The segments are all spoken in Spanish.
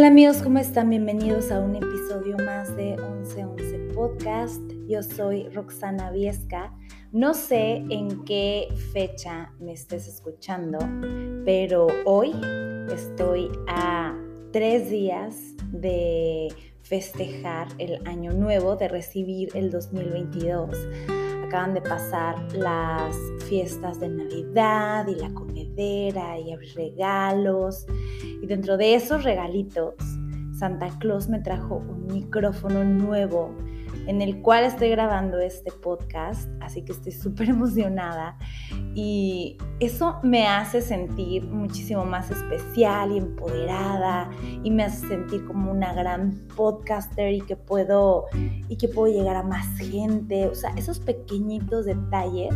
Hola amigos, ¿cómo están? Bienvenidos a un episodio más de 1111 Podcast. Yo soy Roxana Viesca. No sé en qué fecha me estés escuchando, pero hoy estoy a tres días de festejar el año nuevo, de recibir el 2022 acaban de pasar las fiestas de Navidad y la comedera y abrir regalos. Y dentro de esos regalitos, Santa Claus me trajo un micrófono nuevo en el cual estoy grabando este podcast, así que estoy súper emocionada. Y eso me hace sentir muchísimo más especial y empoderada y me hace sentir como una gran podcaster y que puedo y que puedo llegar a más gente, o sea, esos pequeñitos detalles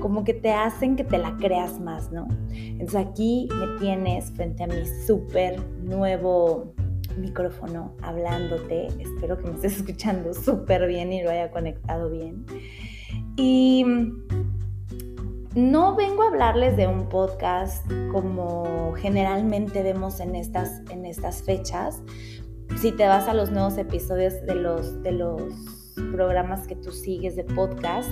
como que te hacen que te la creas más, ¿no? Entonces aquí me tienes frente a mi súper nuevo micrófono hablándote. Espero que me estés escuchando súper bien y lo haya conectado bien. Y no vengo a hablarles de un podcast como generalmente vemos en estas, en estas fechas. Si te vas a los nuevos episodios de los, de los programas que tú sigues de podcast,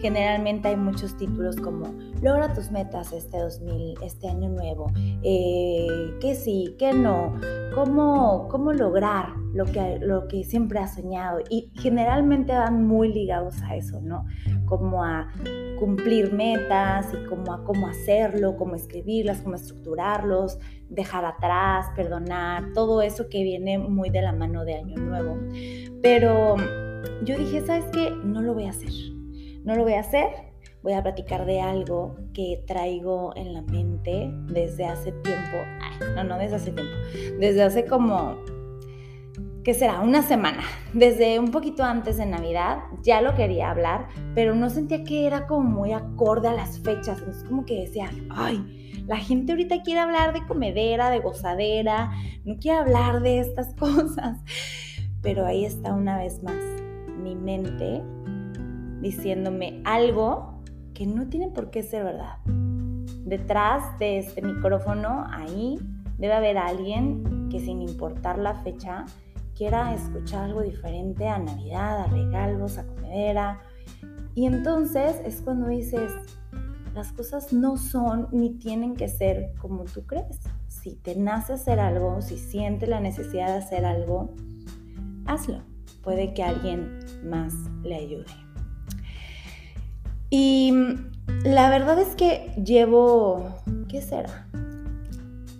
generalmente hay muchos títulos como logra tus metas este 2000, este año nuevo, eh, que sí, que no, cómo, cómo lograr lo que, lo que siempre has soñado. Y generalmente van muy ligados a eso, ¿no? Como a cumplir metas y como a cómo hacerlo, cómo escribirlas, cómo estructurarlos, dejar atrás, perdonar, todo eso que viene muy de la mano de Año Nuevo. Pero yo dije, ¿sabes qué? No lo voy a hacer no lo voy a hacer, voy a platicar de algo que traigo en la mente desde hace tiempo. no, no desde hace tiempo. Desde hace como, ¿qué será? Una semana. Desde un poquito antes de Navidad ya lo quería hablar, pero no sentía que era como muy acorde a las fechas. Entonces como que decía, ay, la gente ahorita quiere hablar de comedera, de gozadera, no quiere hablar de estas cosas. Pero ahí está una vez más mi mente diciéndome algo que no tiene por qué ser verdad. Detrás de este micrófono, ahí debe haber alguien que sin importar la fecha quiera escuchar algo diferente a Navidad, a regalos, a comedera. Y entonces es cuando dices, las cosas no son ni tienen que ser como tú crees. Si te nace hacer algo, si sientes la necesidad de hacer algo, hazlo. Puede que alguien más le ayude. Y la verdad es que llevo, ¿qué será?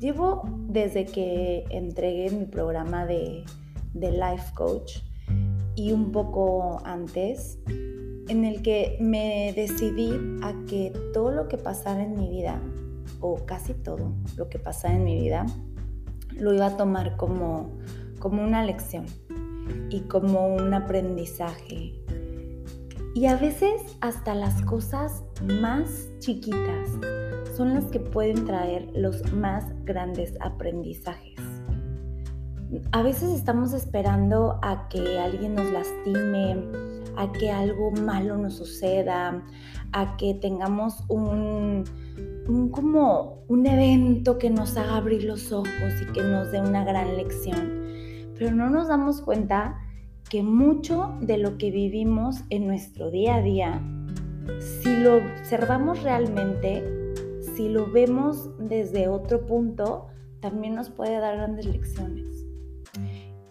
Llevo desde que entregué mi programa de, de Life Coach y un poco antes, en el que me decidí a que todo lo que pasara en mi vida, o casi todo lo que pasara en mi vida, lo iba a tomar como, como una lección y como un aprendizaje y a veces hasta las cosas más chiquitas son las que pueden traer los más grandes aprendizajes. A veces estamos esperando a que alguien nos lastime, a que algo malo nos suceda, a que tengamos un, como un evento que nos haga abrir los ojos y que nos dé una gran lección. Pero no nos damos cuenta que mucho de lo que vivimos en nuestro día a día, si lo observamos realmente, si lo vemos desde otro punto, también nos puede dar grandes lecciones.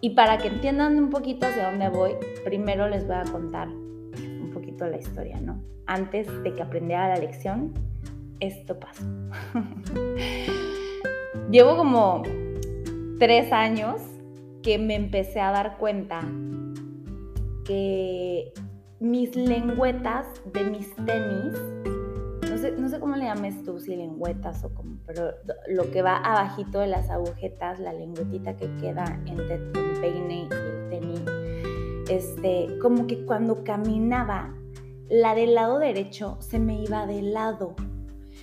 Y para que entiendan un poquito hacia dónde voy, primero les voy a contar un poquito la historia, ¿no? Antes de que aprendiera la lección, esto pasó. Llevo como tres años que me empecé a dar cuenta que mis lengüetas de mis tenis, no sé, no sé cómo le llames tú, si lengüetas o como, pero lo que va abajito de las agujetas, la lengüetita que queda entre tu peine y el tenis, este, como que cuando caminaba, la del lado derecho se me iba de lado.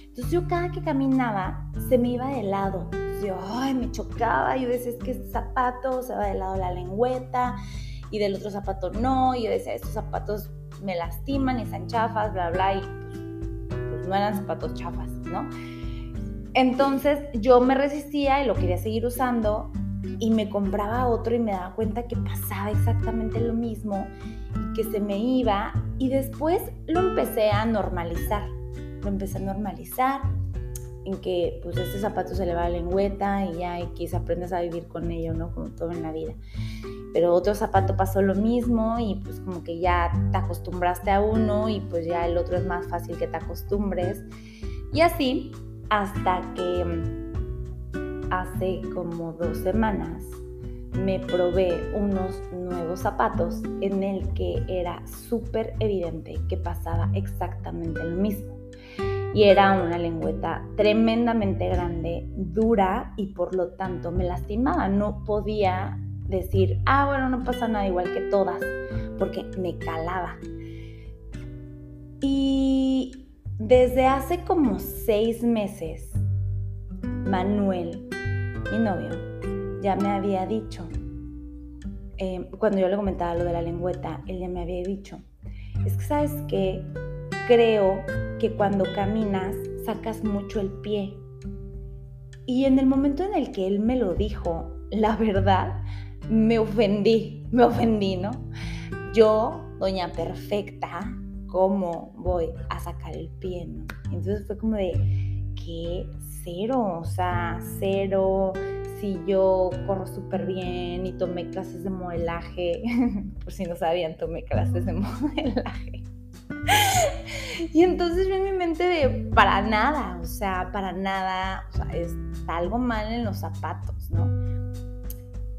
Entonces yo cada que caminaba se me iba de lado. yo, ay, me chocaba. Yo decía, es que este zapato se va de lado la lengüeta y del otro zapato no, y yo decía, estos zapatos me lastiman están chafas, bla, bla, y pues, no eran zapatos chafas, ¿no? Entonces yo me resistía y lo quería seguir usando y me compraba otro y me daba cuenta que pasaba exactamente lo mismo y que se me iba y después lo empecé a normalizar, lo empecé a normalizar en que pues este zapato se le va la lengüeta y ya X aprendes a vivir con ello, ¿no? Como todo en la vida. Pero otro zapato pasó lo mismo y pues como que ya te acostumbraste a uno y pues ya el otro es más fácil que te acostumbres. Y así hasta que mm, hace como dos semanas me probé unos nuevos zapatos en el que era súper evidente que pasaba exactamente lo mismo y era una lengüeta tremendamente grande, dura y por lo tanto me lastimaba. No podía decir, ah, bueno, no pasa nada igual que todas, porque me calaba. Y desde hace como seis meses, Manuel, mi novio, ya me había dicho, eh, cuando yo le comentaba lo de la lengüeta, él ya me había dicho, es que sabes que creo que cuando caminas sacas mucho el pie. Y en el momento en el que él me lo dijo, la verdad, me ofendí, me ofendí, ¿no? Yo, doña perfecta, ¿cómo voy a sacar el pie, no? Entonces fue como de, ¿qué? Cero, o sea, cero. Si yo corro súper bien y tomé clases de modelaje, por si no sabían, tomé clases de modelaje. Y entonces yo en mi mente de, para nada, o sea, para nada, o sea, está algo mal en los zapatos, ¿no?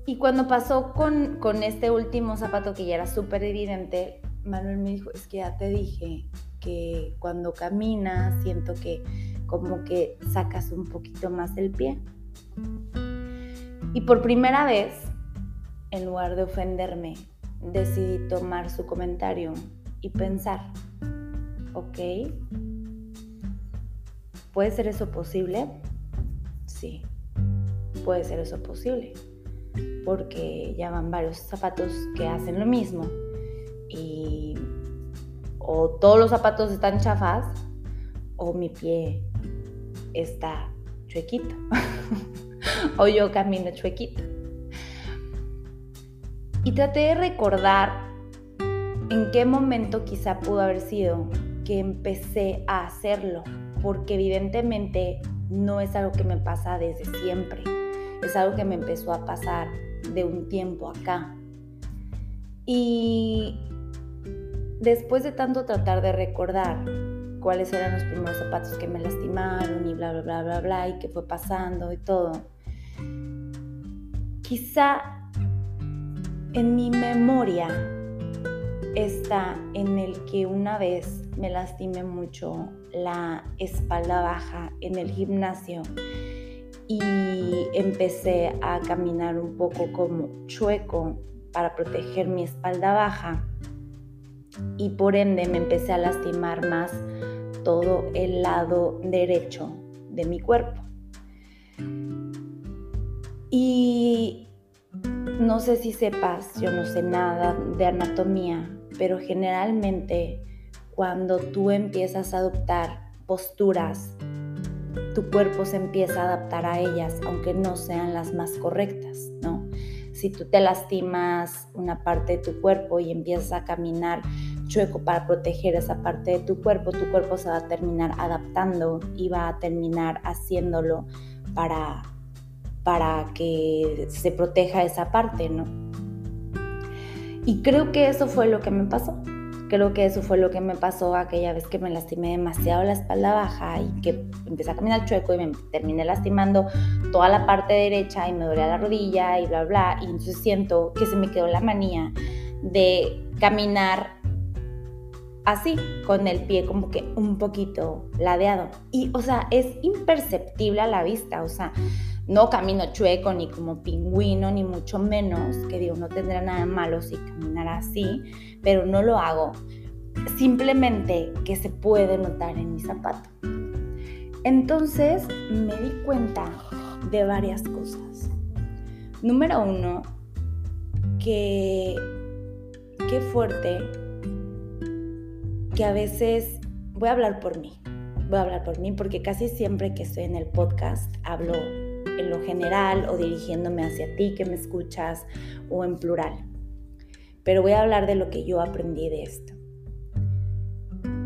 Y cuando pasó con, con este último zapato que ya era súper evidente, Manuel me dijo, es que ya te dije que cuando caminas siento que como que sacas un poquito más el pie. Y por primera vez, en lugar de ofenderme, decidí tomar su comentario y pensar, ¿ok? ¿Puede ser eso posible? Sí, puede ser eso posible, porque ya van varios zapatos que hacen lo mismo y o todos los zapatos están chafas o mi pie está chuequito o yo camino chuequito. Y traté de recordar en qué momento quizá pudo haber sido que empecé a hacerlo, porque evidentemente no es algo que me pasa desde siempre, es algo que me empezó a pasar de un tiempo acá. Y después de tanto tratar de recordar cuáles eran los primeros zapatos que me lastimaron y bla, bla, bla, bla, bla, y qué fue pasando y todo, quizá en mi memoria está en el que una vez me lastimé mucho la espalda baja en el gimnasio y empecé a caminar un poco como chueco para proteger mi espalda baja y por ende me empecé a lastimar más todo el lado derecho de mi cuerpo. Y no sé si sepas, yo no sé nada de anatomía, pero generalmente cuando tú empiezas a adoptar posturas, tu cuerpo se empieza a adaptar a ellas, aunque no sean las más correctas, ¿no? Si tú te lastimas una parte de tu cuerpo y empiezas a caminar chueco para proteger esa parte de tu cuerpo, tu cuerpo se va a terminar adaptando y va a terminar haciéndolo para, para que se proteja esa parte, ¿no? Y creo que eso fue lo que me pasó. Creo que eso fue lo que me pasó aquella vez que me lastimé demasiado la espalda baja y que empecé a caminar chueco y me terminé lastimando toda la parte derecha y me dolía la rodilla y bla, bla. Y entonces siento que se me quedó la manía de caminar así, con el pie como que un poquito ladeado. Y, o sea, es imperceptible a la vista, o sea, no camino chueco ni como pingüino, ni mucho menos, que digo, no tendrá nada malo si caminara así, pero no lo hago. Simplemente que se puede notar en mi zapato. Entonces me di cuenta de varias cosas. Número uno, que qué fuerte que a veces voy a hablar por mí. Voy a hablar por mí porque casi siempre que estoy en el podcast hablo en lo general o dirigiéndome hacia ti que me escuchas o en plural. Pero voy a hablar de lo que yo aprendí de esto.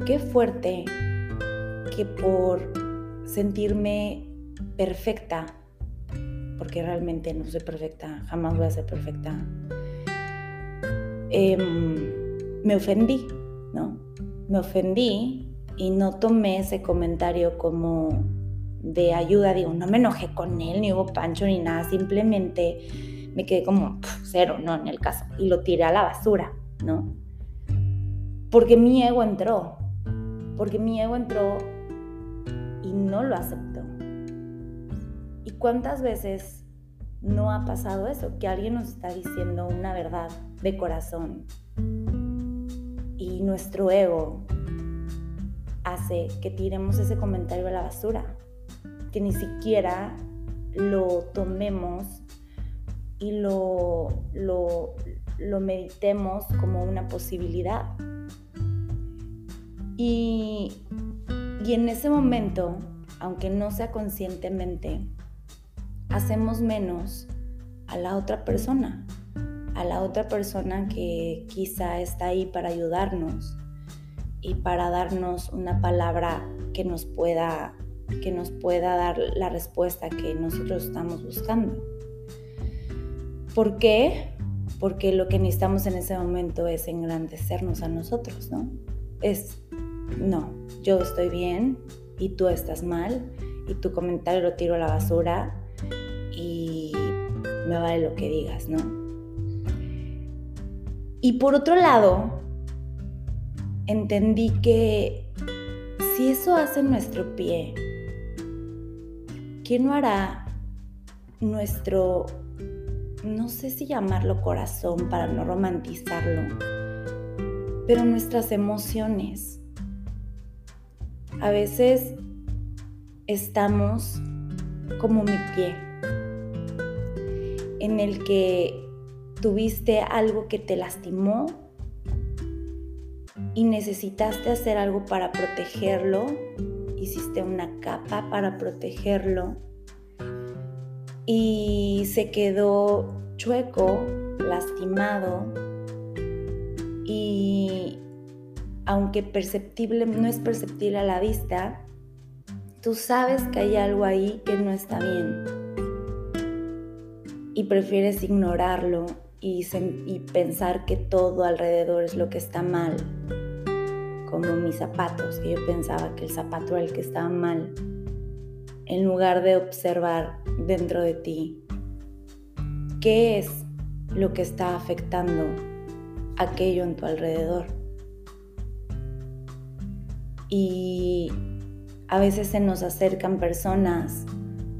Qué fuerte que por sentirme perfecta, porque realmente no soy perfecta, jamás voy a ser perfecta, em, me ofendí, ¿no? Me ofendí y no tomé ese comentario como de ayuda, digo, no me enojé con él, ni hubo pancho ni nada, simplemente me quedé como cero, ¿no? En el caso, y lo tiré a la basura, ¿no? Porque mi ego entró, porque mi ego entró y no lo aceptó. ¿Y cuántas veces no ha pasado eso? Que alguien nos está diciendo una verdad de corazón y nuestro ego hace que tiremos ese comentario a la basura, que ni siquiera lo tomemos y lo, lo, lo meditemos como una posibilidad. Y, y en ese momento, aunque no sea conscientemente, hacemos menos a la otra persona, a la otra persona que quizá está ahí para ayudarnos y para darnos una palabra que nos pueda que nos pueda dar la respuesta que nosotros estamos buscando. ¿Por qué? Porque lo que necesitamos en ese momento es engrandecernos a nosotros, ¿no? Es, no, yo estoy bien y tú estás mal y tu comentario lo tiro a la basura y me vale lo que digas, ¿no? Y por otro lado, entendí que si eso hace nuestro pie, ¿qué no hará nuestro, no sé si llamarlo corazón para no romantizarlo, pero nuestras emociones? A veces estamos como mi pie, en el que tuviste algo que te lastimó y necesitaste hacer algo para protegerlo, hiciste una capa para protegerlo y se quedó chueco, lastimado y aunque perceptible no es perceptible a la vista, tú sabes que hay algo ahí que no está bien y prefieres ignorarlo y, y pensar que todo alrededor es lo que está mal, como mis zapatos, que yo pensaba que el zapato era el que estaba mal, en lugar de observar dentro de ti qué es lo que está afectando aquello en tu alrededor. Y a veces se nos acercan personas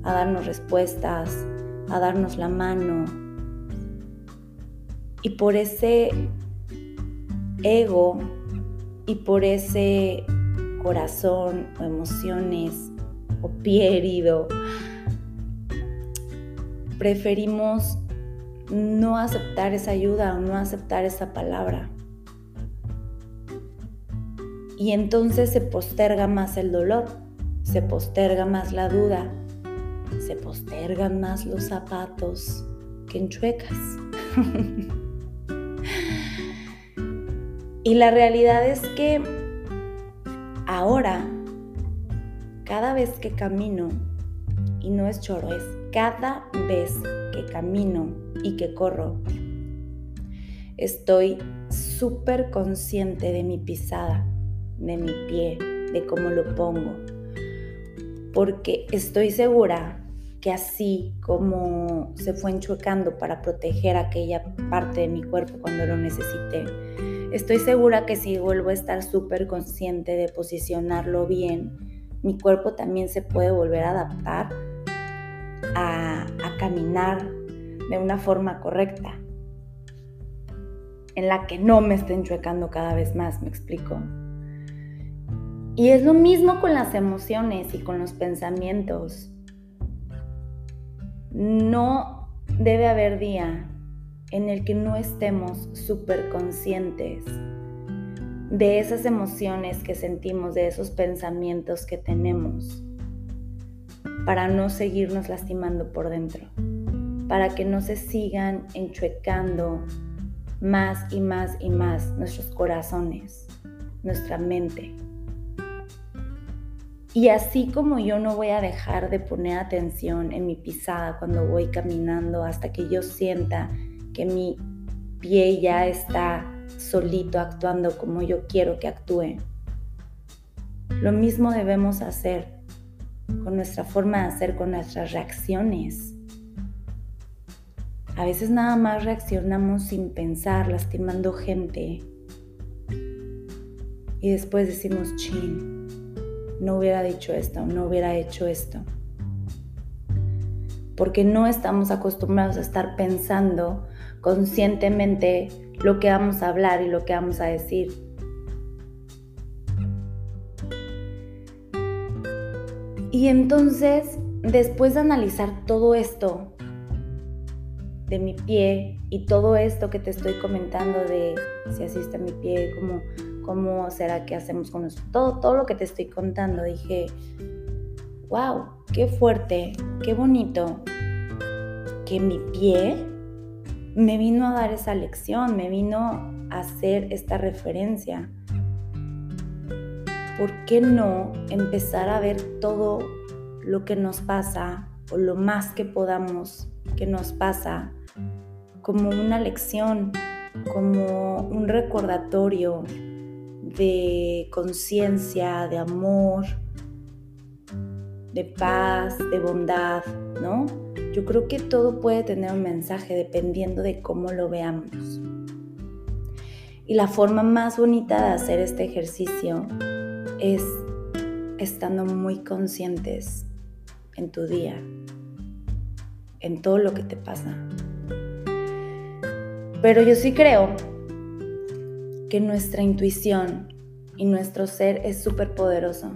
a darnos respuestas, a darnos la mano, y por ese ego y por ese corazón o emociones o pie herido, preferimos no aceptar esa ayuda o no aceptar esa palabra. Y entonces se posterga más el dolor, se posterga más la duda, se postergan más los zapatos que enchuecas. Y la realidad es que ahora, cada vez que camino, y no es choro, es cada vez que camino y que corro, estoy súper consciente de mi pisada, de mi pie, de cómo lo pongo. Porque estoy segura que así como se fue enchuecando para proteger aquella parte de mi cuerpo cuando lo necesité, Estoy segura que si vuelvo a estar súper consciente de posicionarlo bien, mi cuerpo también se puede volver a adaptar a, caminar de una forma correcta, en la que no me estén chuecando cada vez más, me explico. Y es lo mismo con las emociones y con los pensamientos. No debe haber día en el que no estemos súper conscientes de esas emociones que sentimos, de esos pensamientos que tenemos. para no seguirnos lastimando por dentro, para que no se sigan enchuecando más y más y más nuestros corazones, nuestra mente. Y así como yo no voy a dejar de poner atención en mi pisada cuando voy caminando hasta que yo sienta que mi pie ya está solito actuando como yo quiero que actúe. Lo mismo debemos hacer con nuestra forma de hacer, con nuestras reacciones. A veces nada más reaccionamos sin pensar, lastimando gente. Y después decimos, chin, no hubiera dicho esto, no hubiera hecho esto. Porque no estamos acostumbrados a estar pensando conscientemente lo que vamos a hablar y lo que vamos a decir. Y entonces, después de analizar todo esto de mi pie y todo esto que te estoy comentando de si así está mi pie, cómo, cómo será que hacemos con eso, todo, todo lo que te estoy contando, dije, wow, qué fuerte, qué bonito que mi pie me vino a dar esa lección, me vino a hacer esta referencia. ¿Por qué no empezar a ver todo lo que nos pasa o lo más que podamos que nos pasa como una lección, como un recordatorio de conciencia, de amor, de paz, de bondad, ¿no? Yo creo que todo puede tener un mensaje dependiendo de cómo lo veamos. Y la forma más bonita de hacer este ejercicio es estando muy conscientes en tu día, en todo lo que te pasa. Pero yo sí creo que nuestra intuición y nuestro ser es súper poderoso.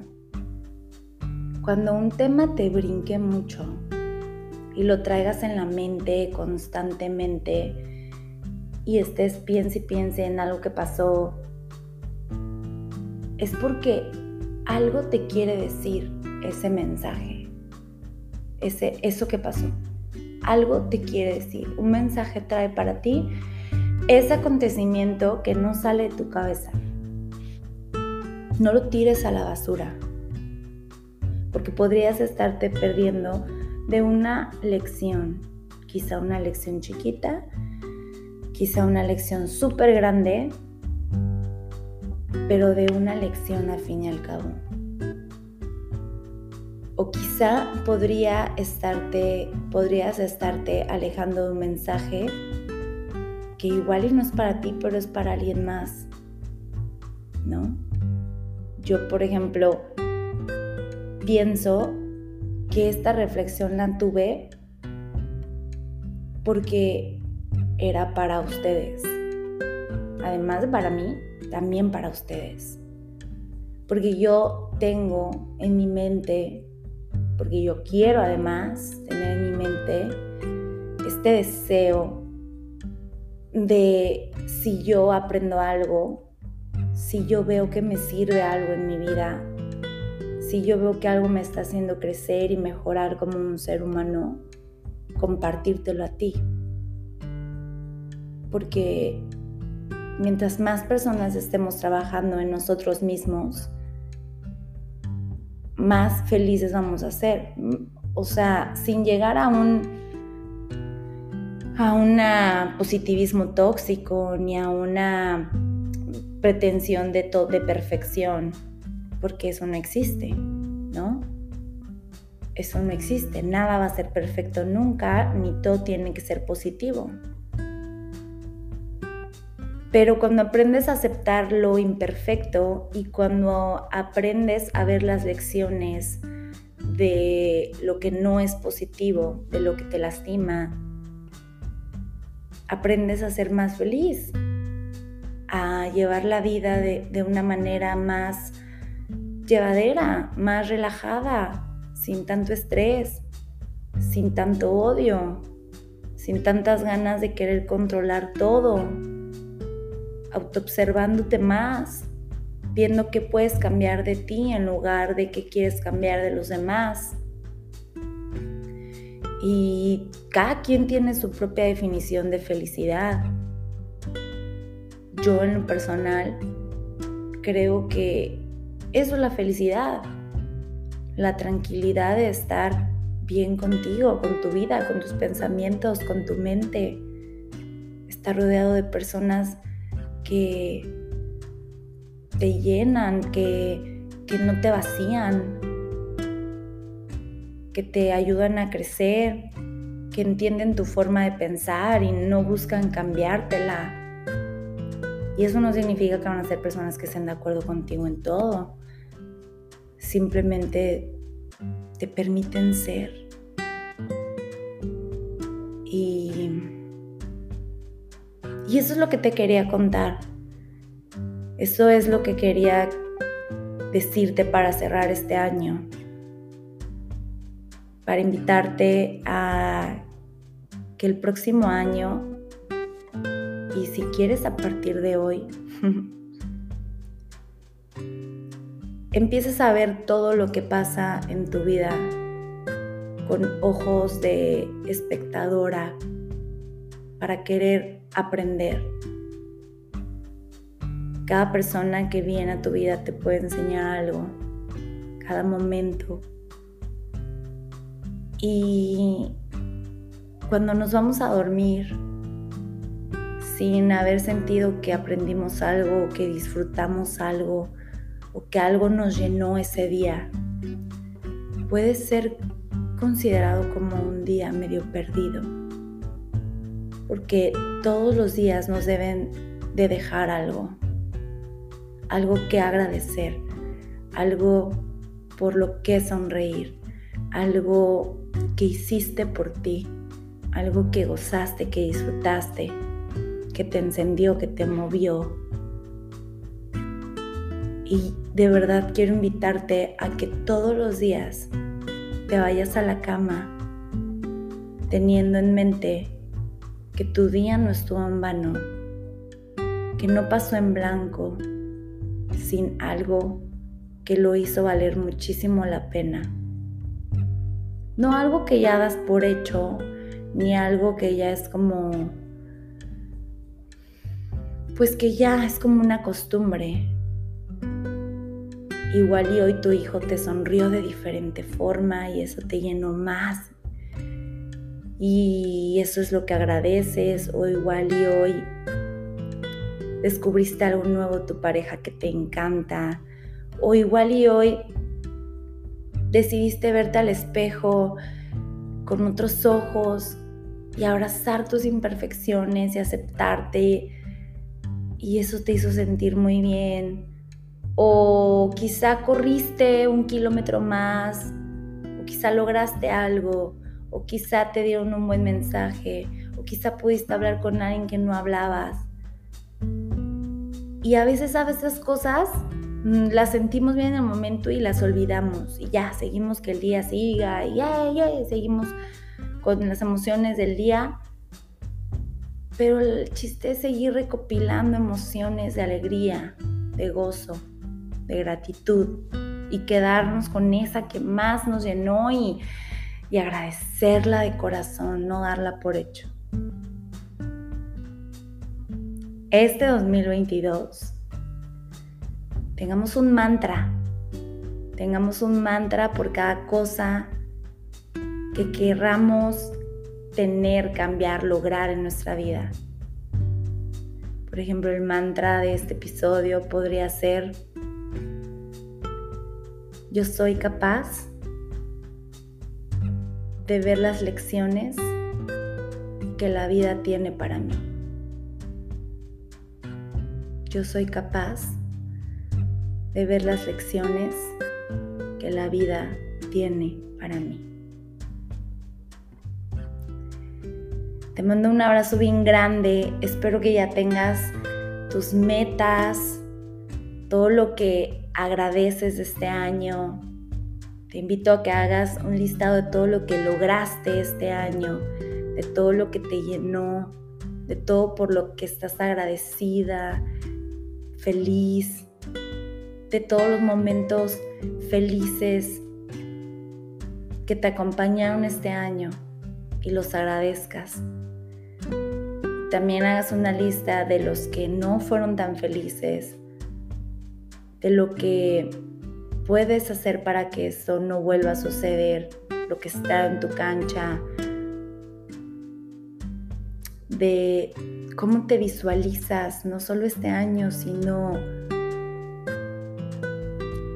Cuando un tema te brinque mucho, y lo traigas en la mente constantemente y estés piense y piense en algo que pasó, es porque algo te quiere decir ese mensaje, ese, eso que pasó. Algo te quiere decir, un mensaje trae para ti ese acontecimiento que no sale de tu cabeza. No lo tires a la basura, porque podrías estarte perdiendo de una lección, quizá una lección chiquita, quizá una lección súper grande, pero de una lección al fin y al cabo. O quizá podría estarte, podrías estarte alejando de un mensaje que igual y no es para ti, pero es para alguien más, ¿no? Yo, por ejemplo, pienso que esta reflexión la tuve porque era para ustedes. Además de para mí, también para ustedes. Porque yo tengo en mi mente, porque yo quiero además tener en mi mente este deseo de si yo aprendo algo, si yo veo que me sirve algo en mi vida, si yo veo que algo me está haciendo crecer y mejorar como un ser humano, compartírtelo a ti. Porque mientras más personas estemos trabajando en nosotros mismos, más felices vamos a ser. O sea, sin llegar a un a un positivismo tóxico ni a una pretensión de, de perfección porque eso no existe, ¿no? Eso no existe, nada va a ser perfecto nunca, ni todo tiene que ser positivo. Pero cuando aprendes a aceptar lo imperfecto y cuando aprendes a ver las lecciones de lo que no es positivo, de lo que te lastima, aprendes a ser más feliz, a llevar la vida de, de una manera más llevadera, más relajada, sin tanto estrés, sin tanto odio, sin tantas ganas de querer controlar todo, autoobservándote más, viendo qué puedes cambiar de ti en lugar de qué quieres cambiar de los demás. Y cada quien tiene su propia definición de felicidad. Yo en lo personal creo que eso es la felicidad, la tranquilidad de estar bien contigo, con tu vida, con tus pensamientos, con tu mente. Estar rodeado de personas que te llenan, que, que no te vacían, que te ayudan a crecer, que entienden tu forma de pensar y no buscan cambiártela. Y eso no significa que van a ser personas que estén de acuerdo contigo en todo. Simplemente te permiten ser. Y, y eso es lo que te quería contar. Eso es lo que quería decirte para cerrar este año para invitarte a que el próximo año, y si quieres a partir de hoy, empieces a ver todo lo que pasa en tu vida con ojos de espectadora para querer aprender. Cada persona que viene a tu vida te puede enseñar algo, cada momento y cuando nos vamos a dormir sin haber sentido que aprendimos algo, que disfrutamos algo o que algo nos llenó ese día, puede ser considerado como un día medio perdido. Porque todos los días nos deben de dejar algo, algo que agradecer, algo por lo que sonreír, algo que hiciste por ti, algo que gozaste, que disfrutaste, que te encendió, que te movió. Y de verdad quiero invitarte a que todos los días te vayas a la cama teniendo en mente que tu día no estuvo en vano, que no pasó en blanco, sin algo que lo hizo valer muchísimo la pena. No algo que ya das por hecho, ni algo que ya es como, pues que ya es como una costumbre. Igual y hoy tu hijo te sonrió de diferente forma y eso te llenó más. Y eso es lo que agradeces. O igual y hoy descubriste algo nuevo tu pareja que te encanta. O igual y hoy decidiste verte al espejo con otros ojos y abrazar tus imperfecciones y aceptarte y eso te hizo sentir muy bien. O quizá corriste un kilómetro más, o quizá lograste algo, o quizá te dieron un buen mensaje, o quizá pudiste hablar con alguien que no hablabas. Y a veces a veces cosas Mm, las sentimos bien en el momento y las olvidamos y ya seguimos que el día siga y ya, seguimos con las emociones del día. Pero el chiste es seguir recopilando emociones de alegría, de gozo, de gratitud y quedarnos con esa que más nos llenó y, y agradecerla de corazón, no darla por hecho. Este 2022 tengamos un mantra, tengamos un mantra por cada cosa que querramos tener, cambiar, lograr en nuestra vida. Por ejemplo, el mantra de este episodio podría ser, yo soy capaz de ver las lecciones que la vida tiene para mí. Yo soy capaz de ver las lecciones que la vida tiene para mí. Te mando un abrazo bien grande, espero que ya tengas tus metas, todo lo que agradeces de este año. Te invito a que hagas un listado de todo lo que lograste este año, de todo lo que te llenó, de todo por lo que estás agradecida, feliz, de todos los momentos felices que te acompañaron este año. y los agradezcas. También hagas una lista de los que no fueron tan felices, de lo que puedes hacer para que eso no vuelva a suceder, lo que está en tu cancha, de cómo te visualizas, no solo este año, sino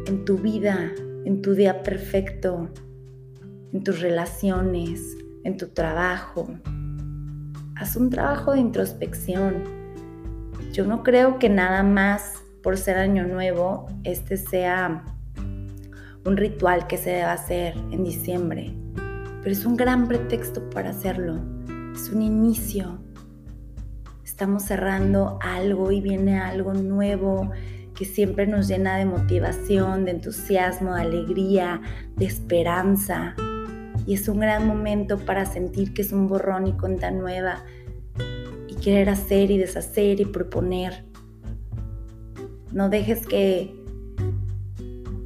en tu vida, en tu día perfecto, en tus relaciones, en tu trabajo. Haz un trabajo de introspección. Yo no creo que nada más por ser año nuevo este sea un ritual que se deba hacer en diciembre, pero es un gran pretexto para hacerlo. Es un inicio. Estamos cerrando algo y viene algo nuevo que siempre nos llena de motivación, de entusiasmo, de alegría, de esperanza. Y es un gran momento para sentir que es un borrón y cuenta nueva y querer hacer y deshacer y proponer. No dejes que,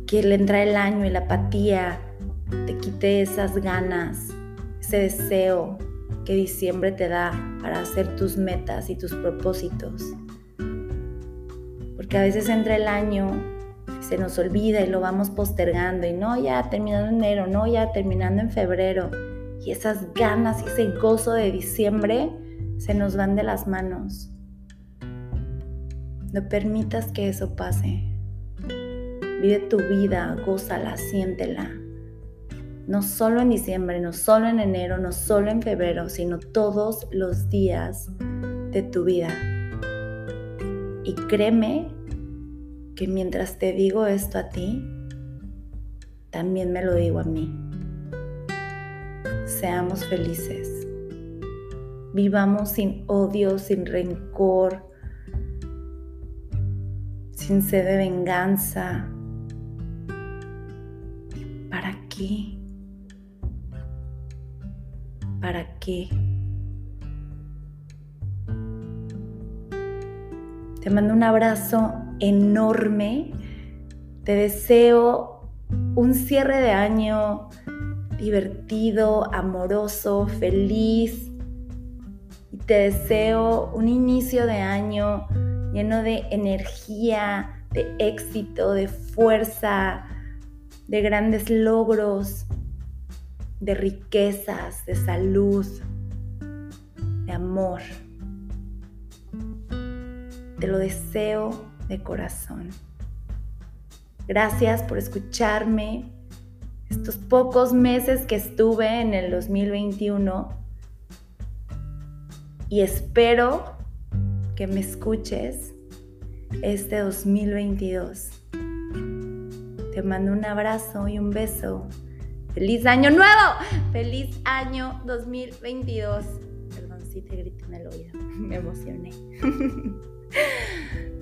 que le entra el año y la apatía te quite esas ganas, ese deseo que diciembre te da para hacer tus metas y tus propósitos que a veces entra el año se nos olvida y lo vamos postergando y no ya terminando en enero, no ya terminando en febrero y esas ganas y ese gozo de diciembre se nos van de las manos. No permitas que eso pase. Vive tu vida, gózala, siéntela. No solo en diciembre, no solo en enero, no solo en febrero, sino todos los días de tu vida. Y créeme que mientras te digo esto a ti, también me lo digo a mí. Seamos felices. Vivamos sin odio, sin rencor, sin sed de venganza. ¿Para qué? ¿Para qué? Te mando un abrazo enorme. Te deseo un cierre de año divertido, amoroso, feliz. Y te deseo un inicio de año lleno de energía, de éxito, de fuerza, de grandes logros, de riquezas, de salud, de amor. Te lo deseo de corazón. Gracias por escucharme estos pocos meses que estuve en el 2021 y espero que me escuches este 2022. Te mando un abrazo y un beso. ¡Feliz año nuevo! ¡Feliz año 2022! Perdón si te grité en el oído, me emocioné.